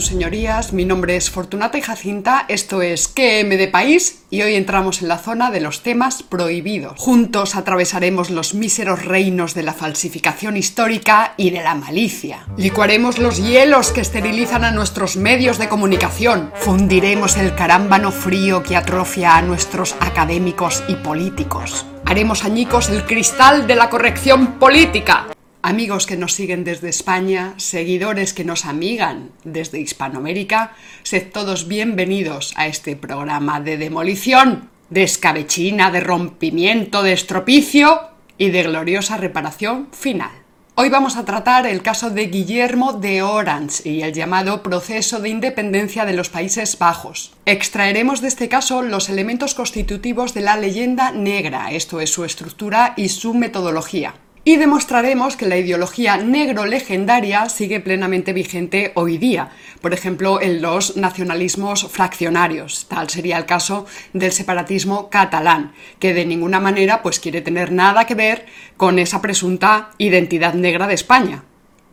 Señorías. Mi nombre es Fortunata y Jacinta. Esto es QM de País y hoy entramos en la zona de los temas prohibidos. Juntos atravesaremos los míseros reinos de la falsificación histórica y de la malicia. Licuaremos los hielos que esterilizan a nuestros medios de comunicación. Fundiremos el carámbano frío que atrofia a nuestros académicos y políticos. Haremos añicos el cristal de la corrección política amigos que nos siguen desde España, seguidores que nos amigan desde Hispanoamérica, sed todos bienvenidos a este programa de demolición, de escabechina, de rompimiento, de estropicio y de gloriosa reparación final. Hoy vamos a tratar el caso de Guillermo de Orange y el llamado proceso de independencia de los Países Bajos. Extraeremos de este caso los elementos constitutivos de la leyenda negra, esto es su estructura y su metodología y demostraremos que la ideología negro legendaria sigue plenamente vigente hoy día, por ejemplo en los nacionalismos fraccionarios, tal sería el caso del separatismo catalán, que de ninguna manera pues quiere tener nada que ver con esa presunta identidad negra de España.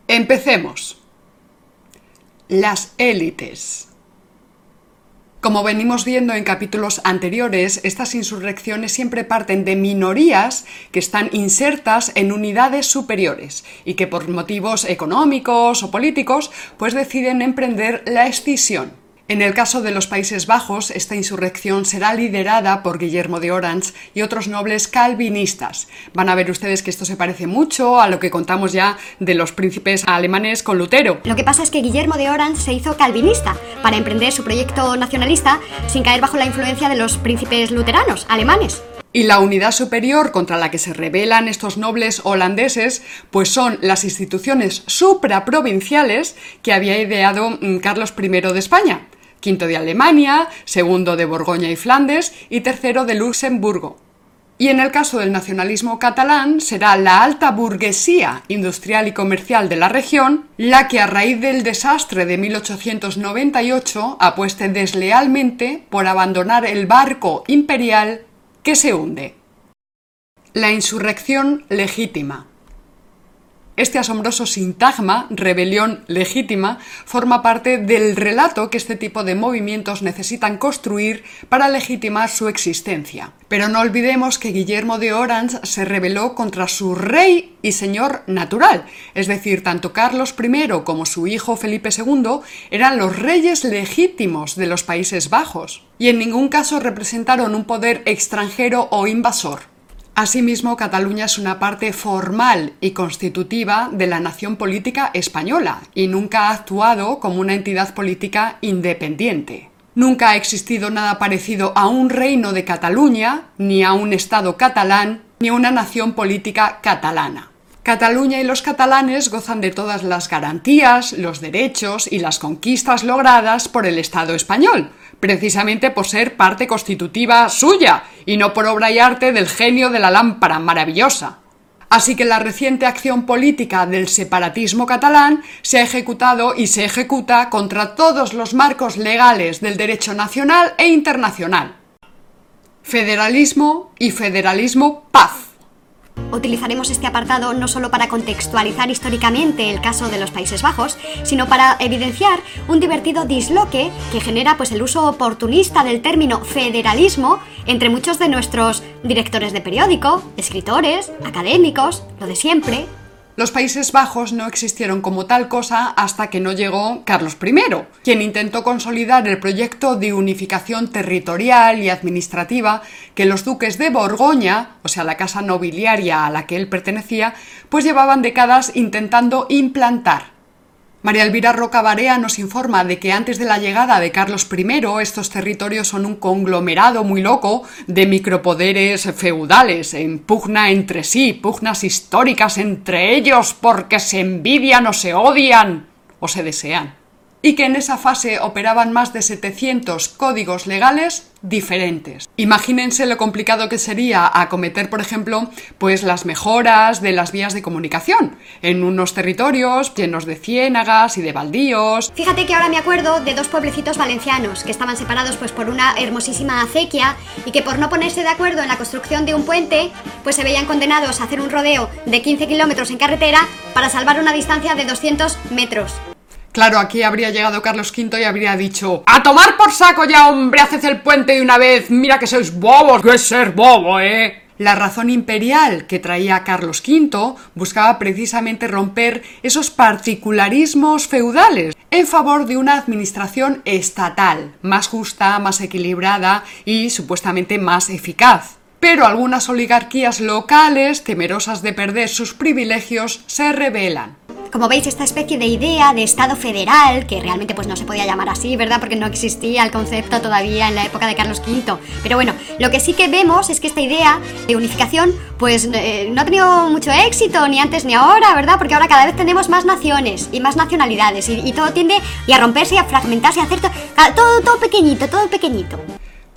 Empecemos. Las élites. Como venimos viendo en capítulos anteriores, estas insurrecciones siempre parten de minorías que están insertas en unidades superiores y que por motivos económicos o políticos pues deciden emprender la escisión. En el caso de los Países Bajos, esta insurrección será liderada por Guillermo de Orange y otros nobles calvinistas. Van a ver ustedes que esto se parece mucho a lo que contamos ya de los príncipes alemanes con Lutero. Lo que pasa es que Guillermo de Orange se hizo calvinista para emprender su proyecto nacionalista sin caer bajo la influencia de los príncipes luteranos alemanes. Y la unidad superior contra la que se rebelan estos nobles holandeses, pues son las instituciones supraprovinciales que había ideado mm, Carlos I de España quinto de Alemania, segundo de Borgoña y Flandes y tercero de Luxemburgo. Y en el caso del nacionalismo catalán será la alta burguesía industrial y comercial de la región la que a raíz del desastre de 1898 apueste deslealmente por abandonar el barco imperial que se hunde. La insurrección legítima. Este asombroso sintagma, rebelión legítima, forma parte del relato que este tipo de movimientos necesitan construir para legitimar su existencia. Pero no olvidemos que Guillermo de Orange se rebeló contra su rey y señor natural, es decir, tanto Carlos I como su hijo Felipe II eran los reyes legítimos de los Países Bajos, y en ningún caso representaron un poder extranjero o invasor. Asimismo, Cataluña es una parte formal y constitutiva de la nación política española y nunca ha actuado como una entidad política independiente. Nunca ha existido nada parecido a un reino de Cataluña, ni a un Estado catalán, ni a una nación política catalana. Cataluña y los catalanes gozan de todas las garantías, los derechos y las conquistas logradas por el Estado español, precisamente por ser parte constitutiva suya y no por obra y arte del genio de la lámpara maravillosa. Así que la reciente acción política del separatismo catalán se ha ejecutado y se ejecuta contra todos los marcos legales del derecho nacional e internacional. Federalismo y federalismo paz. Utilizaremos este apartado no solo para contextualizar históricamente el caso de los Países Bajos, sino para evidenciar un divertido disloque que genera pues, el uso oportunista del término federalismo entre muchos de nuestros directores de periódico, escritores, académicos, lo de siempre, los Países Bajos no existieron como tal cosa hasta que no llegó Carlos I, quien intentó consolidar el proyecto de unificación territorial y administrativa que los duques de Borgoña, o sea, la casa nobiliaria a la que él pertenecía, pues llevaban décadas intentando implantar. María Elvira Roca Barea nos informa de que antes de la llegada de Carlos I estos territorios son un conglomerado muy loco de micropoderes feudales, en pugna entre sí, pugnas históricas entre ellos porque se envidian o se odian o se desean y que en esa fase operaban más de 700 códigos legales diferentes. Imagínense lo complicado que sería acometer, por ejemplo, pues las mejoras de las vías de comunicación en unos territorios llenos de ciénagas y de baldíos. Fíjate que ahora me acuerdo de dos pueblecitos valencianos que estaban separados pues por una hermosísima acequia y que por no ponerse de acuerdo en la construcción de un puente, pues se veían condenados a hacer un rodeo de 15 kilómetros en carretera para salvar una distancia de 200 metros. Claro, aquí habría llegado Carlos V y habría dicho ¡A tomar por saco ya, hombre! ¡Haced el puente de una vez! ¡Mira que sois bobos! ¡Que es ser bobo, eh! La razón imperial que traía Carlos V buscaba precisamente romper esos particularismos feudales en favor de una administración estatal, más justa, más equilibrada y supuestamente más eficaz. Pero algunas oligarquías locales, temerosas de perder sus privilegios, se rebelan. Como veis, esta especie de idea de Estado federal, que realmente pues no se podía llamar así, ¿verdad? Porque no existía el concepto todavía en la época de Carlos V. Pero bueno, lo que sí que vemos es que esta idea de unificación pues eh, no ha tenido mucho éxito ni antes ni ahora, ¿verdad? Porque ahora cada vez tenemos más naciones y más nacionalidades y, todo tiende a romperse y a fragmentarse a hacer todo, todo pequeñito, todo pequeñito.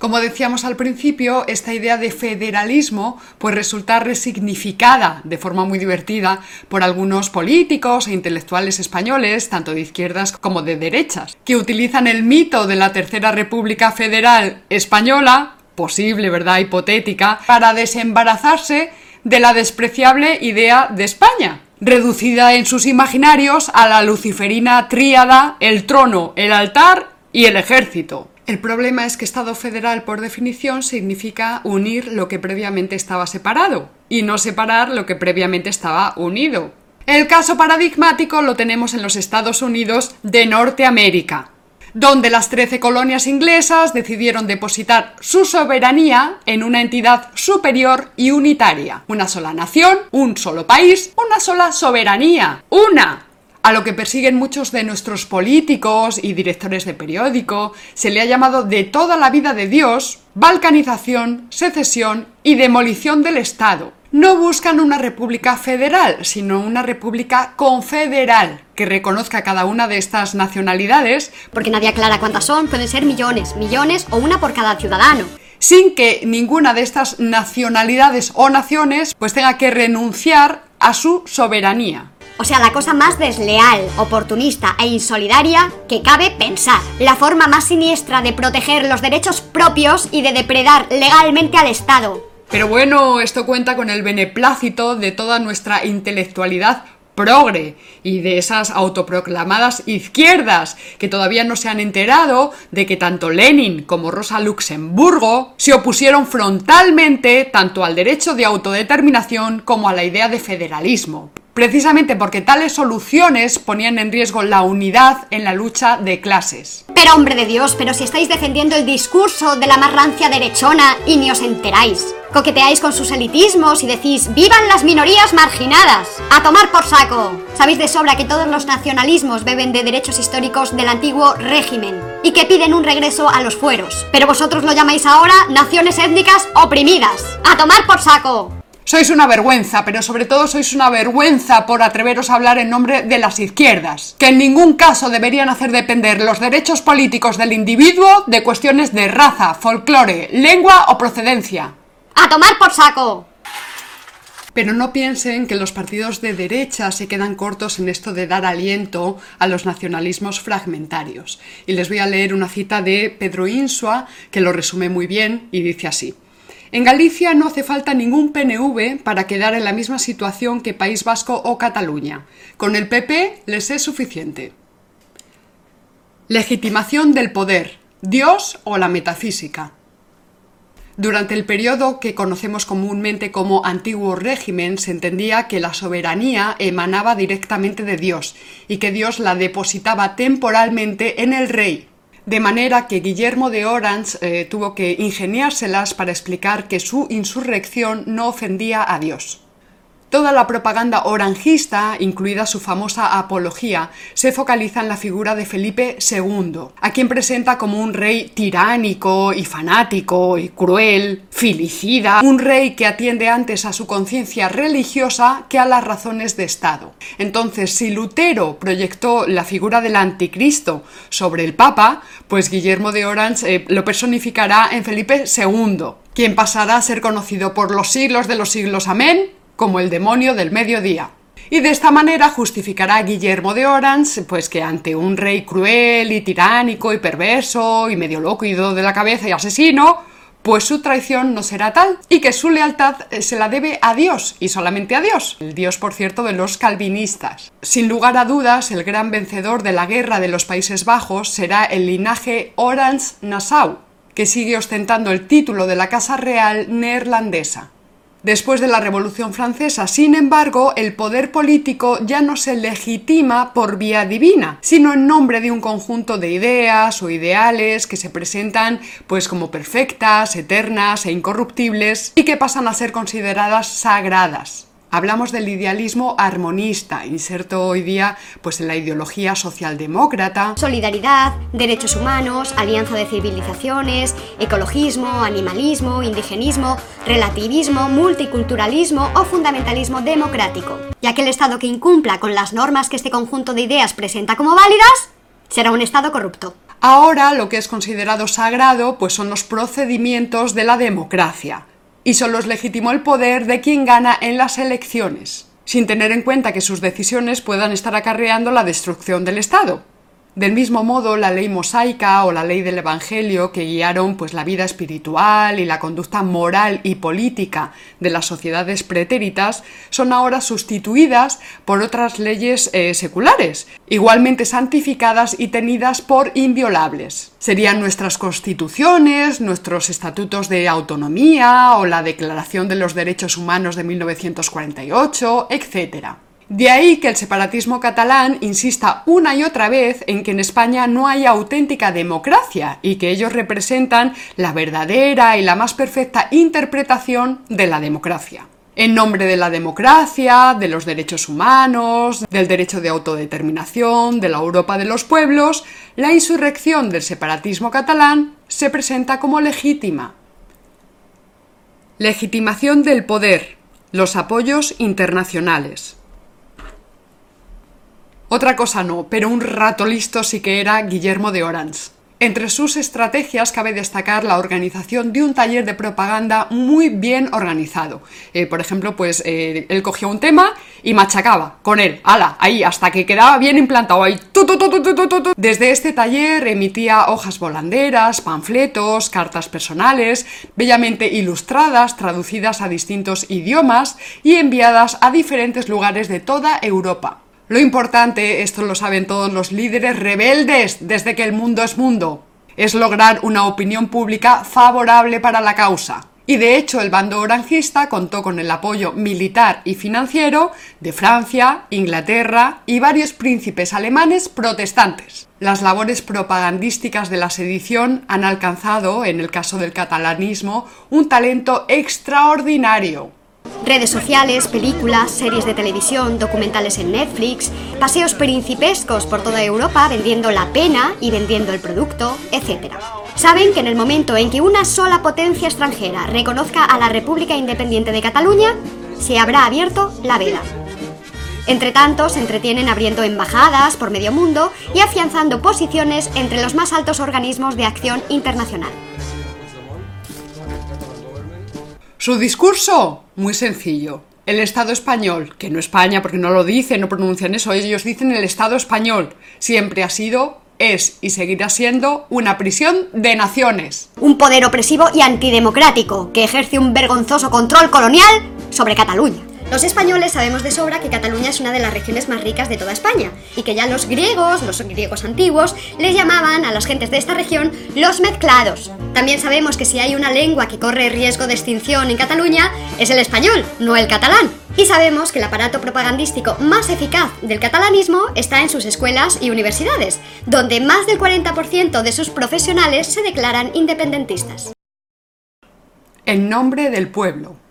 Como decíamos al principio, esta idea de federalismo pues resulta resignificada de forma muy divertida por algunos políticos e intelectuales españoles, tanto de izquierdas como de derechas, que utilizan el mito de la Tercera República Federal Española, posible, ¿verdad?, hipotética, para desembarazarse de la despreciable idea de España, reducida en sus imaginarios a la luciferina tríada, el trono, el altar y el ejército. El problema es que Estado federal, por definición, significa unir lo que previamente estaba separado y no separar lo que previamente estaba unido. El caso paradigmático lo tenemos en los Estados Unidos de Norteamérica, donde las trece colonias inglesas decidieron depositar su soberanía en una entidad superior y unitaria. Una sola nación, un solo país, una sola soberanía. ¡Una! A lo que persiguen muchos de nuestros políticos y directores de periódico se le ha llamado de toda la vida de Dios balcanización, secesión y demolición del Estado. No buscan una república federal, sino una república confederal que reconozca cada una de estas nacionalidades. Porque nadie aclara cuántas son, pueden ser millones, millones o una por cada ciudadano sin que ninguna de estas nacionalidades o naciones pues tenga que renunciar a su soberanía. O sea, la cosa más desleal, oportunista e insolidaria que cabe pensar. La forma más siniestra de proteger los derechos propios y de depredar legalmente al Estado. Pero bueno, esto cuenta con el beneplácito de toda nuestra intelectualidad progre y de esas autoproclamadas izquierdas que todavía no se han enterado de que tanto Lenin como Rosa Luxemburgo se opusieron frontalmente tanto al derecho de autodeterminación como a la idea de federalismo precisamente porque tales soluciones ponían en riesgo la unidad en la lucha de clases. Pero hombre de Dios, pero si estáis defendiendo el discurso de la más rancia derechona y ni os enteráis. Coqueteáis con sus elitismos y decís ¡Vivan las minorías marginadas! ¡A tomar por saco! Sabéis de sobra que todos los nacionalismos beben de derechos históricos del antiguo régimen y que piden un regreso a los fueros. Pero vosotros lo llamáis ahora naciones étnicas oprimidas. ¡A tomar por saco! Sois una vergüenza, pero sobre todo sois una vergüenza por atreveros a hablar en nombre de las izquierdas, que en ningún caso deberían hacer depender los derechos políticos del individuo de cuestiones de raza, folclore, lengua o procedencia. ¡A tomar por saco! Pero no piensen que los partidos de derecha se quedan cortos en esto de dar aliento a los nacionalismos fragmentarios. Y les voy a leer una cita de Pedro Insua que lo resume muy bien y dice así. En Galicia no hace falta ningún PNV para quedar en la misma situación que País Vasco o Cataluña. Con el PP les es suficiente. Legitimación del poder. Dios o la metafísica. Durante el periodo que conocemos comúnmente como antiguo régimen se entendía que la soberanía emanaba directamente de Dios y que Dios la depositaba temporalmente en el rey, de manera que Guillermo de Orange eh, tuvo que ingeniárselas para explicar que su insurrección no ofendía a Dios. Toda la propaganda orangista, incluida su famosa apología, se focaliza en la figura de Felipe II, a quien presenta como un rey tiránico y fanático y cruel, filicida, un rey que atiende antes a su conciencia religiosa que a las razones de Estado. Entonces, si Lutero proyectó la figura del anticristo sobre el Papa, pues Guillermo de Orange eh, lo personificará en Felipe II, quien pasará a ser conocido por los siglos de los siglos. Amén como el demonio del mediodía. Y de esta manera justificará a Guillermo de Orange, pues que ante un rey cruel y tiránico y perverso y medio loco y de la cabeza y asesino, pues su traición no será tal y que su lealtad eh, se la debe a Dios y solamente a Dios, el Dios por cierto de los calvinistas. Sin lugar a dudas, el gran vencedor de la guerra de los Países Bajos será el linaje Orange-Nassau, que sigue ostentando el título de la Casa Real neerlandesa. Después de la Revolución Francesa, sin embargo, el poder político ya no se legitima por vía divina, sino en nombre de un conjunto de ideas o ideales que se presentan pues como perfectas, eternas e incorruptibles y que pasan a ser consideradas sagradas. Hablamos del idealismo armonista, inserto hoy día pues en la ideología socialdemócrata. Solidaridad, derechos humanos, alianza de civilizaciones, ecologismo, animalismo, indigenismo, relativismo, multiculturalismo o fundamentalismo democrático. Y aquel Estado que incumpla con las normas que este conjunto de ideas presenta como válidas, será un Estado corrupto. Ahora lo que es considerado sagrado pues son los procedimientos de la democracia y solo es legítimo el poder de quien gana en las elecciones, sin tener en cuenta que sus decisiones puedan estar acarreando la destrucción del Estado. Del mismo modo, la ley mosaica o la ley del Evangelio, que guiaron pues, la vida espiritual y la conducta moral y política de las sociedades pretéritas, son ahora sustituidas por otras leyes eh, seculares, igualmente santificadas y tenidas por inviolables. Serían nuestras constituciones, nuestros estatutos de autonomía o la Declaración de los Derechos Humanos de 1948, etc. De ahí que el separatismo catalán insista una y otra vez en que en España no hay auténtica democracia y que ellos representan la verdadera y la más perfecta interpretación de la democracia. En nombre de la democracia, de los derechos humanos, del derecho de autodeterminación, de la Europa de los pueblos, la insurrección del separatismo catalán se presenta como legítima. Legitimación del poder. Los apoyos internacionales. Otra cosa no, pero un rato listo sí que era Guillermo de Orange. Entre sus estrategias cabe destacar la organización de un taller de propaganda muy bien organizado. Eh, por ejemplo, pues eh, él cogía un tema y machacaba con él, ala, ahí, hasta que quedaba bien implantado ahí. Desde este taller emitía hojas volanderas, panfletos, cartas personales, bellamente ilustradas, traducidas a distintos idiomas y enviadas a diferentes lugares de toda Europa. Lo importante, esto lo saben todos los líderes rebeldes desde que el mundo es mundo, es lograr una opinión pública favorable para la causa. Y de hecho el bando oranjista contó con el apoyo militar y financiero de Francia, Inglaterra y varios príncipes alemanes protestantes. Las labores propagandísticas de la sedición han alcanzado, en el caso del catalanismo, un talento extraordinario. Redes sociales, películas, series de televisión, documentales en Netflix, paseos principescos por toda Europa vendiendo la pena y vendiendo el producto, etc. Saben que en el momento en que una sola potencia extranjera reconozca a la República Independiente de Cataluña, se habrá abierto la veda. Entre tanto, se entretienen abriendo embajadas por medio mundo y afianzando posiciones entre los más altos organismos de acción internacional. Su discurso, muy sencillo. El Estado español, que no España porque no lo dicen, no pronuncian eso, ellos dicen el Estado español, siempre ha sido, es y seguirá siendo una prisión de naciones. Un poder opresivo y antidemocrático que ejerce un vergonzoso control colonial sobre Cataluña. Los españoles sabemos de sobra que Cataluña es una de las regiones más ricas de toda España y que ya los griegos, los griegos antiguos, les llamaban a las gentes de esta región los mezclados. También sabemos que si hay una lengua que corre riesgo de extinción en Cataluña es el español, no el catalán. Y sabemos que el aparato propagandístico más eficaz del catalanismo está en sus escuelas y universidades, donde más del 40% de sus profesionales se declaran independentistas. En nombre del pueblo.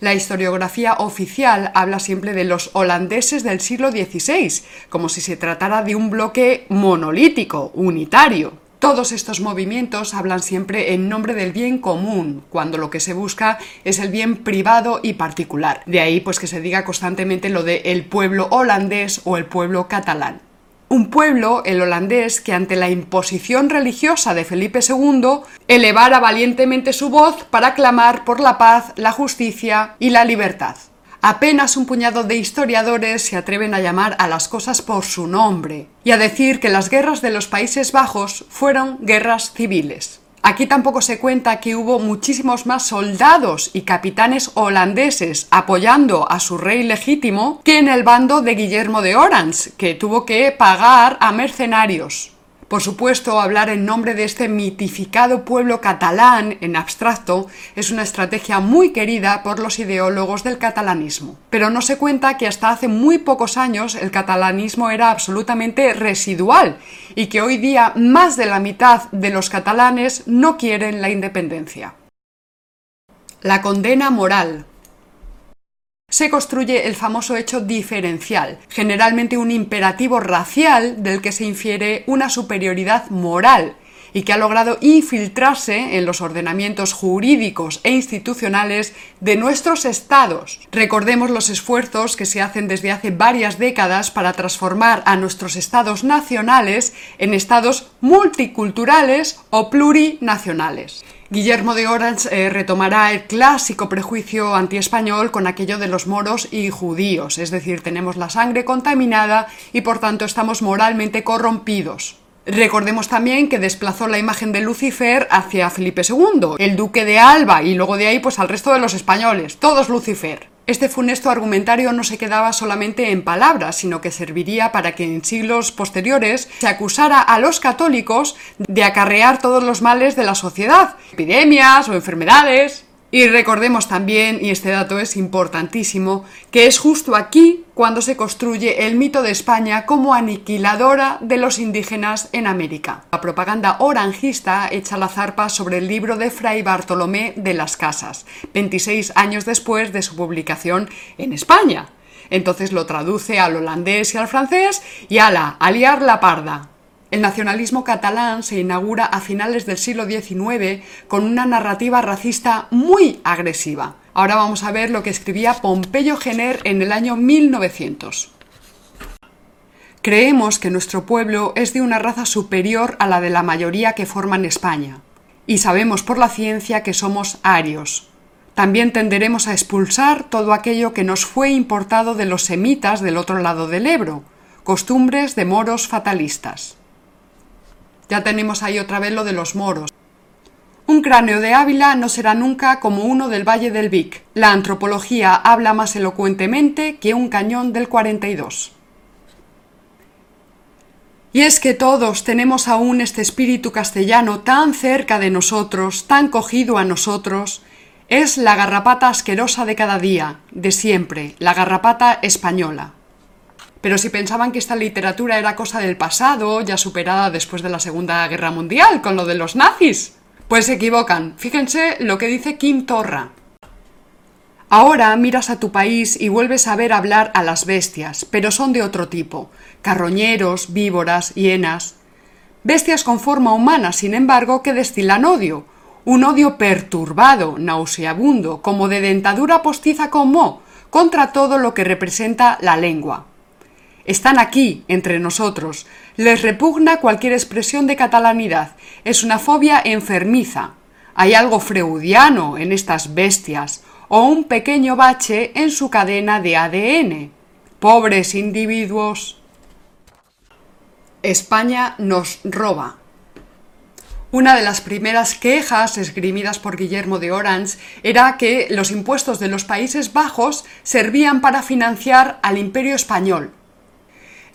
La historiografía oficial habla siempre de los holandeses del siglo XVI, como si se tratara de un bloque monolítico, unitario. Todos estos movimientos hablan siempre en nombre del bien común, cuando lo que se busca es el bien privado y particular. De ahí pues que se diga constantemente lo de el pueblo holandés o el pueblo catalán. Un pueblo, el holandés, que ante la imposición religiosa de Felipe II elevara valientemente su voz para clamar por la paz, la justicia y la libertad. Apenas un puñado de historiadores se atreven a llamar a las cosas por su nombre y a decir que las guerras de los Países Bajos fueron guerras civiles. Aquí tampoco se cuenta que hubo muchísimos más soldados y capitanes holandeses apoyando a su rey legítimo que en el bando de Guillermo de Orange, que tuvo que pagar a mercenarios. Por supuesto, hablar en nombre de este mitificado pueblo catalán en abstracto es una estrategia muy querida por los ideólogos del catalanismo. Pero no se cuenta que hasta hace muy pocos años el catalanismo era absolutamente residual y que hoy día más de la mitad de los catalanes no quieren la independencia. La condena moral se construye el famoso hecho diferencial, generalmente un imperativo racial del que se infiere una superioridad moral y que ha logrado infiltrarse en los ordenamientos jurídicos e institucionales de nuestros estados. Recordemos los esfuerzos que se hacen desde hace varias décadas para transformar a nuestros estados nacionales en estados multiculturales o plurinacionales. Guillermo de Orange eh, retomará el clásico prejuicio antiespañol con aquello de los moros y judíos, es decir, tenemos la sangre contaminada y por tanto estamos moralmente corrompidos. Recordemos también que desplazó la imagen de Lucifer hacia Felipe II, el duque de Alba y luego de ahí pues al resto de los españoles, todos Lucifer. Este funesto argumentario no se quedaba solamente en palabras, sino que serviría para que en siglos posteriores se acusara a los católicos de acarrear todos los males de la sociedad, epidemias o enfermedades. Y recordemos también, y este dato es importantísimo, que es justo aquí cuando se construye el mito de España como aniquiladora de los indígenas en América. La propaganda oranjista echa la zarpa sobre el libro de Fray Bartolomé de las Casas, 26 años después de su publicación en España. Entonces lo traduce al holandés y al francés y ala, aliar la parda. El nacionalismo catalán se inaugura a finales del siglo XIX con una narrativa racista muy agresiva. Ahora vamos a ver lo que escribía Pompeyo Gener en el año 1900. Creemos que nuestro pueblo es de una raza superior a la de la mayoría que forman España, y sabemos por la ciencia que somos arios. También tenderemos a expulsar todo aquello que nos fue importado de los semitas del otro lado del Ebro, costumbres de moros fatalistas. Ya tenemos ahí otra vez lo de los moros. Un cráneo de Ávila no será nunca como uno del Valle del Vic. La antropología habla más elocuentemente que un cañón del 42. Y es que todos tenemos aún este espíritu castellano tan cerca de nosotros, tan cogido a nosotros. Es la garrapata asquerosa de cada día, de siempre, la garrapata española. Pero si pensaban que esta literatura era cosa del pasado, ya superada después de la Segunda Guerra Mundial, con lo de los nazis, pues se equivocan. Fíjense lo que dice Kim Torra. Ahora miras a tu país y vuelves a ver hablar a las bestias, pero son de otro tipo. Carroñeros, víboras, hienas. Bestias con forma humana, sin embargo, que destilan odio. Un odio perturbado, nauseabundo, como de dentadura postiza con mo, contra todo lo que representa la lengua. Están aquí, entre nosotros. Les repugna cualquier expresión de catalanidad. Es una fobia enfermiza. Hay algo freudiano en estas bestias, o un pequeño bache en su cadena de ADN. Pobres individuos. España nos roba. Una de las primeras quejas esgrimidas por Guillermo de Orange era que los impuestos de los Países Bajos servían para financiar al imperio español,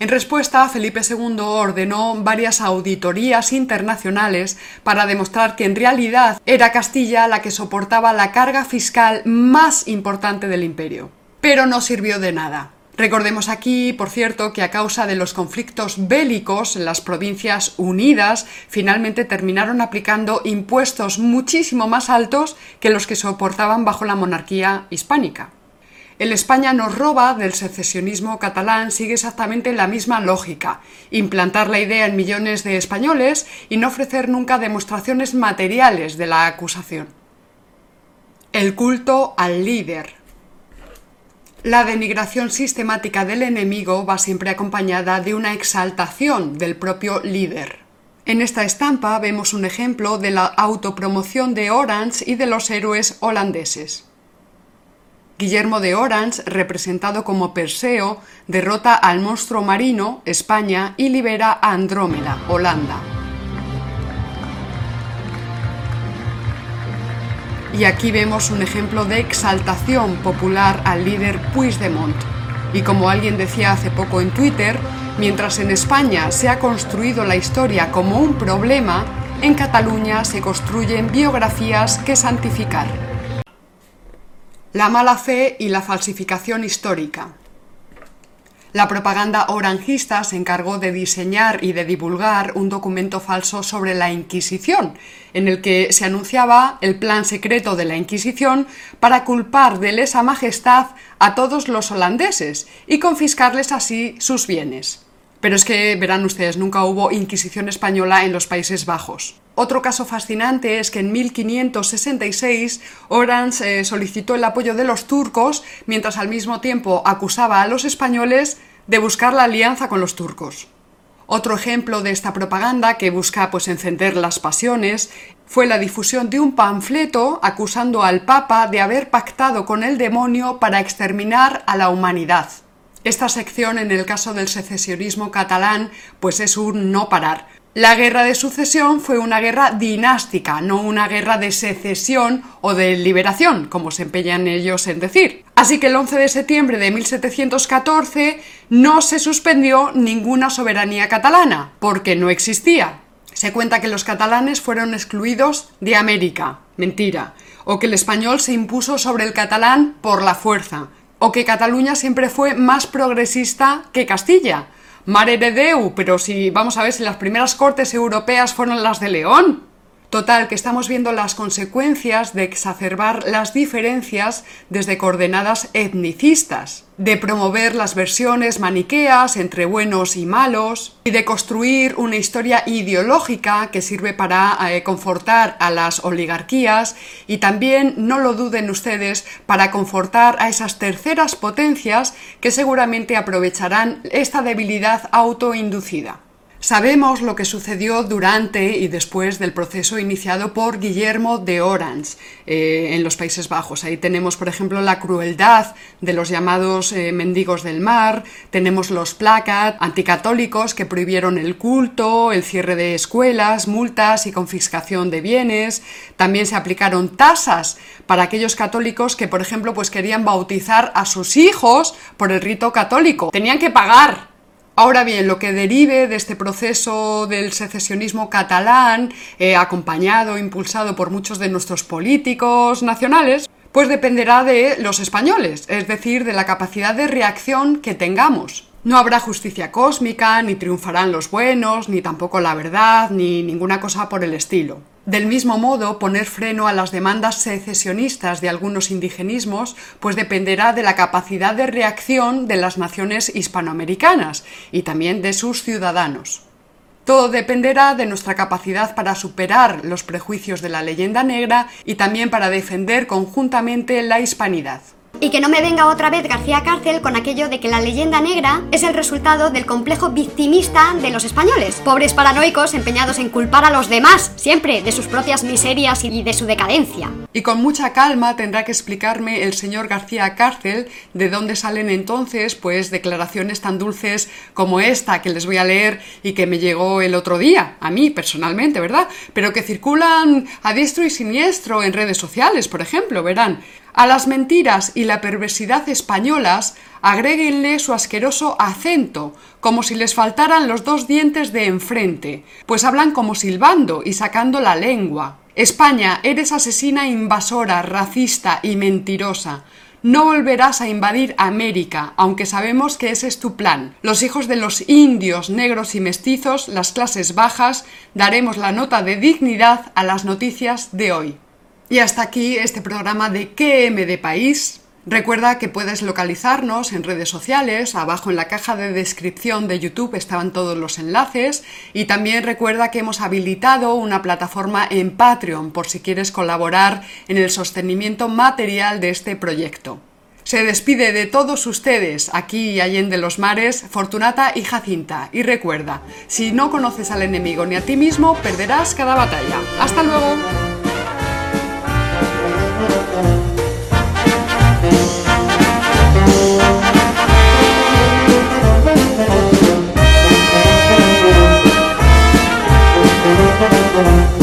en respuesta, Felipe II ordenó varias auditorías internacionales para demostrar que en realidad era Castilla la que soportaba la carga fiscal más importante del imperio. Pero no sirvió de nada. Recordemos aquí, por cierto, que a causa de los conflictos bélicos, las provincias unidas finalmente terminaron aplicando impuestos muchísimo más altos que los que soportaban bajo la monarquía hispánica. El España nos roba del secesionismo catalán sigue exactamente la misma lógica, implantar la idea en millones de españoles y no ofrecer nunca demostraciones materiales de la acusación. El culto al líder. La denigración sistemática del enemigo va siempre acompañada de una exaltación del propio líder. En esta estampa vemos un ejemplo de la autopromoción de Orange y de los héroes holandeses. Guillermo de Orange, representado como Perseo, derrota al monstruo marino, España, y libera a Andrómeda, Holanda. Y aquí vemos un ejemplo de exaltación popular al líder Puigdemont. Y como alguien decía hace poco en Twitter, mientras en España se ha construido la historia como un problema, en Cataluña se construyen biografías que santificar. La mala fe y la falsificación histórica. La propaganda oranjista se encargó de diseñar y de divulgar un documento falso sobre la Inquisición, en el que se anunciaba el plan secreto de la Inquisición para culpar de lesa majestad a todos los holandeses y confiscarles así sus bienes. Pero es que, verán ustedes, nunca hubo Inquisición española en los Países Bajos. Otro caso fascinante es que en 1566 Orange eh, solicitó el apoyo de los turcos mientras al mismo tiempo acusaba a los españoles de buscar la alianza con los turcos. Otro ejemplo de esta propaganda que busca pues encender las pasiones fue la difusión de un panfleto acusando al Papa de haber pactado con el demonio para exterminar a la humanidad. Esta sección en el caso del secesionismo catalán pues es un no parar. La guerra de sucesión fue una guerra dinástica, no una guerra de secesión o de liberación, como se empeñan ellos en decir. Así que el 11 de septiembre de 1714 no se suspendió ninguna soberanía catalana, porque no existía. Se cuenta que los catalanes fueron excluidos de América. Mentira. O que el español se impuso sobre el catalán por la fuerza. O que Cataluña siempre fue más progresista que Castilla Mare de Deu, pero si vamos a ver si las primeras cortes europeas fueron las de León. Total, que estamos viendo las consecuencias de exacerbar las diferencias desde coordenadas etnicistas, de promover las versiones maniqueas entre buenos y malos, y de construir una historia ideológica que sirve para eh, confortar a las oligarquías y también, no lo duden ustedes, para confortar a esas terceras potencias que seguramente aprovecharán esta debilidad autoinducida. Sabemos lo que sucedió durante y después del proceso iniciado por Guillermo de Orange eh, en los Países Bajos. Ahí tenemos, por ejemplo, la crueldad de los llamados eh, mendigos del mar, tenemos los placas anticatólicos que prohibieron el culto, el cierre de escuelas, multas y confiscación de bienes. También se aplicaron tasas para aquellos católicos que, por ejemplo, pues querían bautizar a sus hijos por el rito católico. Tenían que pagar Ahora bien, lo que derive de este proceso del secesionismo catalán, eh, acompañado, impulsado por muchos de nuestros políticos nacionales, pues dependerá de los españoles, es decir, de la capacidad de reacción que tengamos. No habrá justicia cósmica, ni triunfarán los buenos, ni tampoco la verdad, ni ninguna cosa por el estilo. Del mismo modo, poner freno a las demandas secesionistas de algunos indigenismos, pues dependerá de la capacidad de reacción de las naciones hispanoamericanas y también de sus ciudadanos. Todo dependerá de nuestra capacidad para superar los prejuicios de la leyenda negra y también para defender conjuntamente la hispanidad. Y que no me venga otra vez García Cárcel con aquello de que la leyenda negra es el resultado del complejo victimista de los españoles. Pobres paranoicos empeñados en culpar a los demás, siempre, de sus propias miserias y de su decadencia. Y con mucha calma tendrá que explicarme el señor García Cárcel de dónde salen entonces, pues, declaraciones tan dulces como esta que les voy a leer y que me llegó el otro día, a mí personalmente, ¿verdad? Pero que circulan a diestro y siniestro en redes sociales, por ejemplo, verán. A las mentiras y la perversidad españolas agréguenle su asqueroso acento, como si les faltaran los dos dientes de enfrente, pues hablan como silbando y sacando la lengua. España, eres asesina invasora, racista y mentirosa. No volverás a invadir América, aunque sabemos que ese es tu plan. Los hijos de los indios, negros y mestizos, las clases bajas, daremos la nota de dignidad a las noticias de hoy. Y hasta aquí este programa de QM de País. Recuerda que puedes localizarnos en redes sociales, abajo en la caja de descripción de YouTube estaban todos los enlaces y también recuerda que hemos habilitado una plataforma en Patreon por si quieres colaborar en el sostenimiento material de este proyecto. Se despide de todos ustedes aquí y allende los mares, Fortunata y Jacinta. Y recuerda, si no conoces al enemigo ni a ti mismo, perderás cada batalla. ¡Hasta luego! Thank